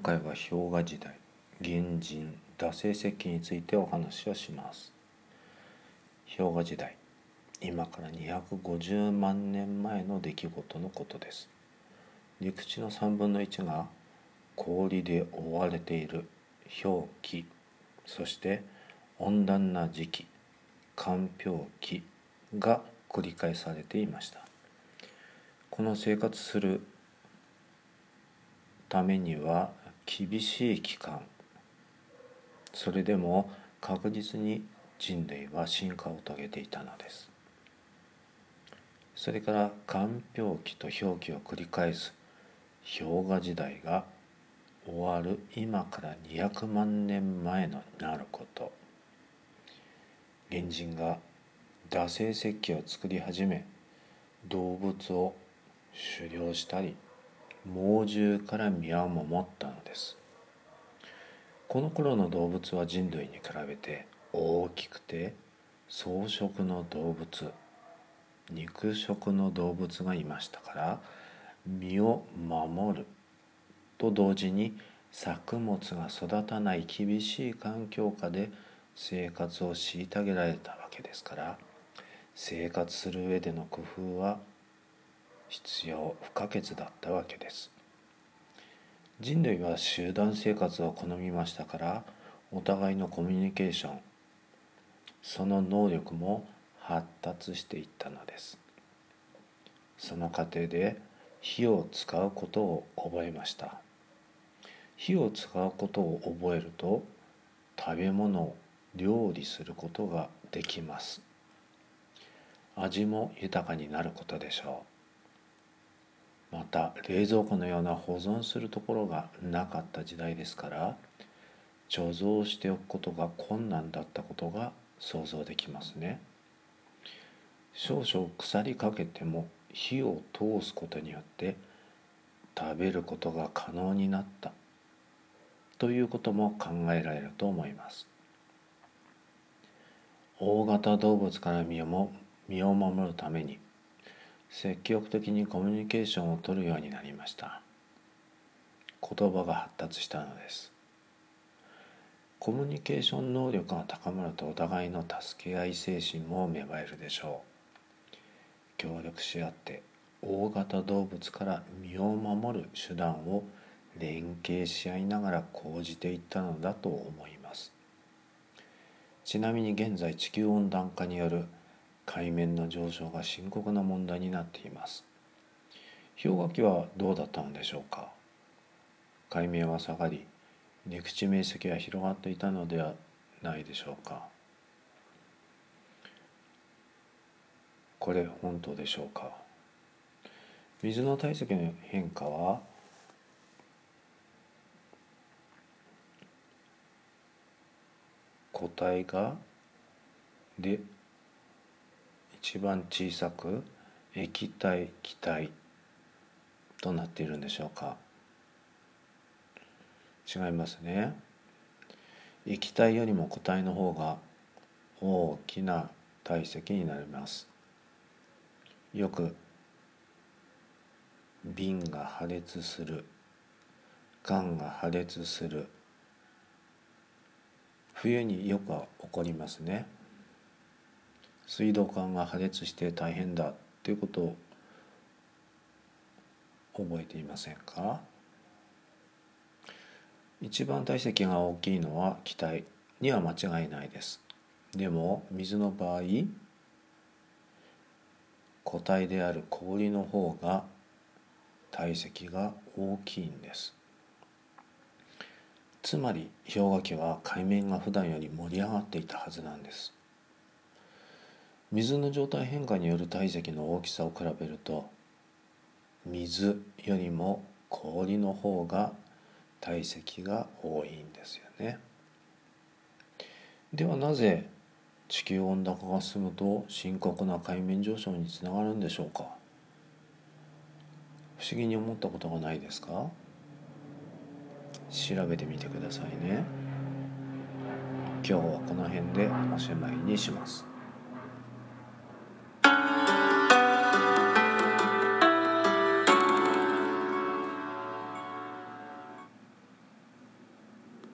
回は氷河時代原人惰性石器についてお話をします。氷河時代今から250万年前の出来事のことです。陸地の3分の1が氷で覆われている氷期そして温暖な時期寒氷期が繰り返されていました。この生活するためには厳しい期間。それでも確実に人類は進化を遂げていたのです。それから寒氷期と氷期を繰り返す氷河時代が終わる今から200万年前のなること。原人が惰性石器を作り始め動物を狩猟したり猛獣から身を守ったのです。この頃の動物は人類に比べて大きくて草食の動物肉食の動物がいましたから身を守ると同時に作物が育たない厳しい環境下で生活を虐げられたわけですから生活する上での工夫は必要不可欠だったわけです。人類は集団生活を好みましたからお互いのコミュニケーションその能力も発達していったのです。その過程で火を使うことを覚えました。火を使うことを覚えると食べ物を料理することができます。味も豊かになることでしょう。また冷蔵庫のような保存するところがなかった時代ですから貯蔵しておくことが困難だったことが想像できますね。少々腐りかけても火を通すことによって食べることが可能になった。ということも考えられると思います。大型動物から身をも身を守るために積極的にコミュニケーションをとるようになりました。言葉が発達したのです。コミュニケーション能力が高まるとお互いの助け合い精神も芽生えるでしょう。協力し合って大型動物から身を守る手段を連携し合いながら講じていったのだと思います。ちなみに現在地球温暖化による海面の上昇が深刻な問題になっています。氷河期はどうだったのでしょうか？海面は下がり陸地面積は広がっていたのではないでしょうか？これ本当でしょうか？水の体積の変化は固体がで一番小さく液体気体となっているんでしょうか？違いますね。液体よりも固体の方が大きな体積になります。よく瓶が破裂する缶が破裂する冬によく起こりますね。水道管が破裂して大変だということを覚えていませんか？一番体積が大きいのは気体には間違いないです。でも水の場合固体である氷の方が体積が大きいんです。つまり氷河期は海面が普段より盛り上がっていたはずなんです。水の状態変化による体積の大きさを比べると水よりも氷の方が体積が多いんですよね。ではなぜ地球温暖化が進むと深刻な海面上昇につながるんでしょうか？不思議に思ったことがないですか？調べてみてくださいね。今日はこの辺でおしまいにします。